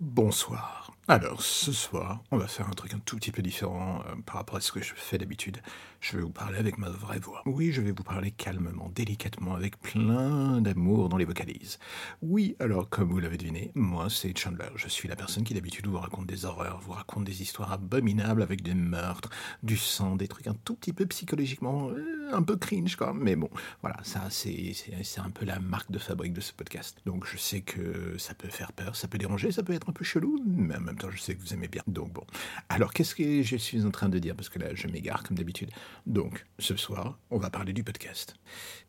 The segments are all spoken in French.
Bonsoir. Alors, ce soir, on va faire un truc un tout petit peu différent euh, par rapport à ce que je fais d'habitude. Je vais vous parler avec ma vraie voix. Oui, je vais vous parler calmement, délicatement, avec plein d'amour dans les vocalises. Oui, alors, comme vous l'avez deviné, moi, c'est Chandler. Je suis la personne qui d'habitude vous raconte des horreurs, vous raconte des histoires abominables avec des meurtres, du sang, des trucs un tout petit peu psychologiquement, euh, un peu cringe, quoi. Mais bon, voilà, ça, c'est un peu la marque de fabrique de ce podcast. Donc, je sais que ça peut faire peur, ça peut déranger, ça peut être un peu chelou, mais même je sais que vous aimez bien. Donc bon. Alors, qu'est-ce que je suis en train de dire? Parce que là, je m'égare comme d'habitude. Donc, ce soir, on va parler du podcast.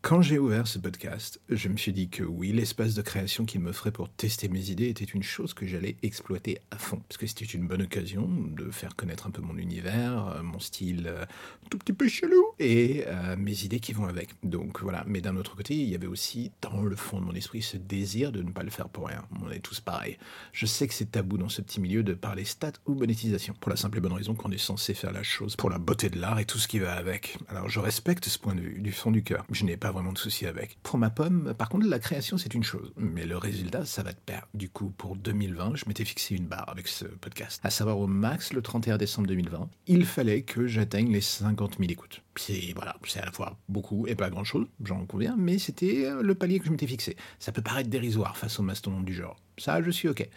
Quand j'ai ouvert ce podcast, je me suis dit que oui, l'espace de création qu'il me ferait pour tester mes idées était une chose que j'allais exploiter à fond. Parce que c'était une bonne occasion de faire connaître un peu mon univers, euh, mon style euh, tout petit peu chelou, et euh, mes idées qui vont avec. Donc voilà. Mais d'un autre côté, il y avait aussi dans le fond de mon esprit ce désir de ne pas le faire pour rien. On est tous pareils. Je sais que c'est tabou dans ce petit milieu de parler stats ou monétisation, pour la simple et bonne raison qu'on est censé faire la chose pour la beauté de l'art et tout ce qui va avec. Alors je respecte ce point de vue du fond du cœur, je n'ai pas vraiment de souci avec. Pour ma pomme, par contre, la création c'est une chose, mais le résultat ça va te perdre. Du coup, pour 2020, je m'étais fixé une barre avec ce podcast, à savoir au max le 31 décembre 2020, il fallait que j'atteigne les 50 000 écoutes. C'est voilà, à la fois beaucoup et pas grand chose, j'en conviens, mais c'était euh, le palier que je m'étais fixé. Ça peut paraître dérisoire face au mastodonte du genre. Ça, je suis ok.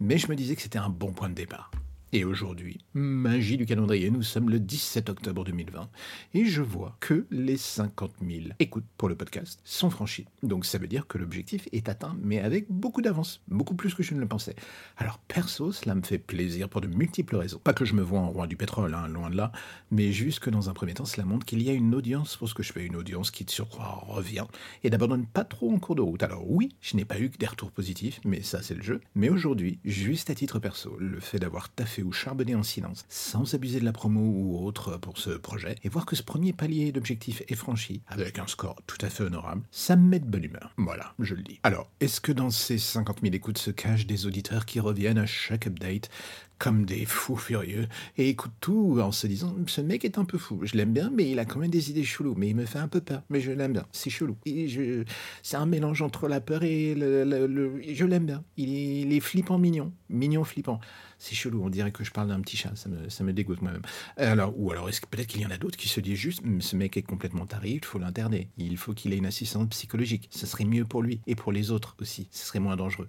Mais je me disais que c'était un bon point de départ. Et aujourd'hui, magie du calendrier, nous sommes le 17 octobre 2020 et je vois que les 50 000 écoutes pour le podcast sont franchies. Donc ça veut dire que l'objectif est atteint, mais avec beaucoup d'avance, beaucoup plus que je ne le pensais. Alors perso, cela me fait plaisir pour de multiples raisons. Pas que je me vois en roi du pétrole, hein, loin de là, mais juste que dans un premier temps, cela montre qu'il y a une audience pour ce que je fais, une audience qui de surcroît revient et n'abandonne pas trop en cours de route. Alors oui, je n'ai pas eu que des retours positifs, mais ça c'est le jeu. Mais aujourd'hui, juste à titre perso, le fait d'avoir taffé ou charbonner en silence, sans abuser de la promo ou autre pour ce projet, et voir que ce premier palier d'objectif est franchi, avec un score tout à fait honorable, ça me met de bonne humeur. Voilà, je le dis. Alors, est-ce que dans ces 50 000 écoutes se cachent des auditeurs qui reviennent à chaque update comme des fous furieux et écoutent tout en se disant ce mec est un peu fou, je l'aime bien mais il a quand même des idées cheloues, mais il me fait un peu peur, mais je l'aime bien, c'est chelou. C'est un mélange entre la peur et le... je l'aime bien, il est... il est flippant mignon, mignon flippant. C'est chelou, on dirait que je parle d'un petit chat, ça me, dégoûte moi-même. Alors, ou alors, est-ce que peut-être qu'il y en a d'autres qui se disent juste, ce mec est complètement taré, il faut l'interner, il faut qu'il ait une assistance psychologique, ça serait mieux pour lui et pour les autres aussi, ce serait moins dangereux.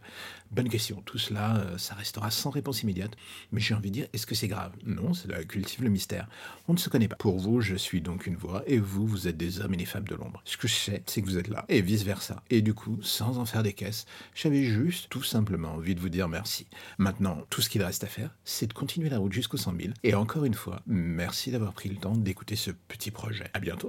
Bonne question, tout cela, euh, ça restera sans réponse immédiate, mais j'ai envie de dire, est-ce que c'est grave? Non, cela cultive le mystère. On ne se connaît pas. Pour vous, je suis donc une voix, et vous, vous êtes des hommes et des femmes de l'ombre. Ce que je sais, c'est que vous êtes là, et vice-versa. Et du coup, sans en faire des caisses, j'avais juste tout simplement envie de vous dire merci. Maintenant, tout ce qu'il reste à faire, c'est continuer la route jusqu'aux 100 000. Et encore une fois, merci d'avoir pris le temps d'écouter ce petit projet. À bientôt.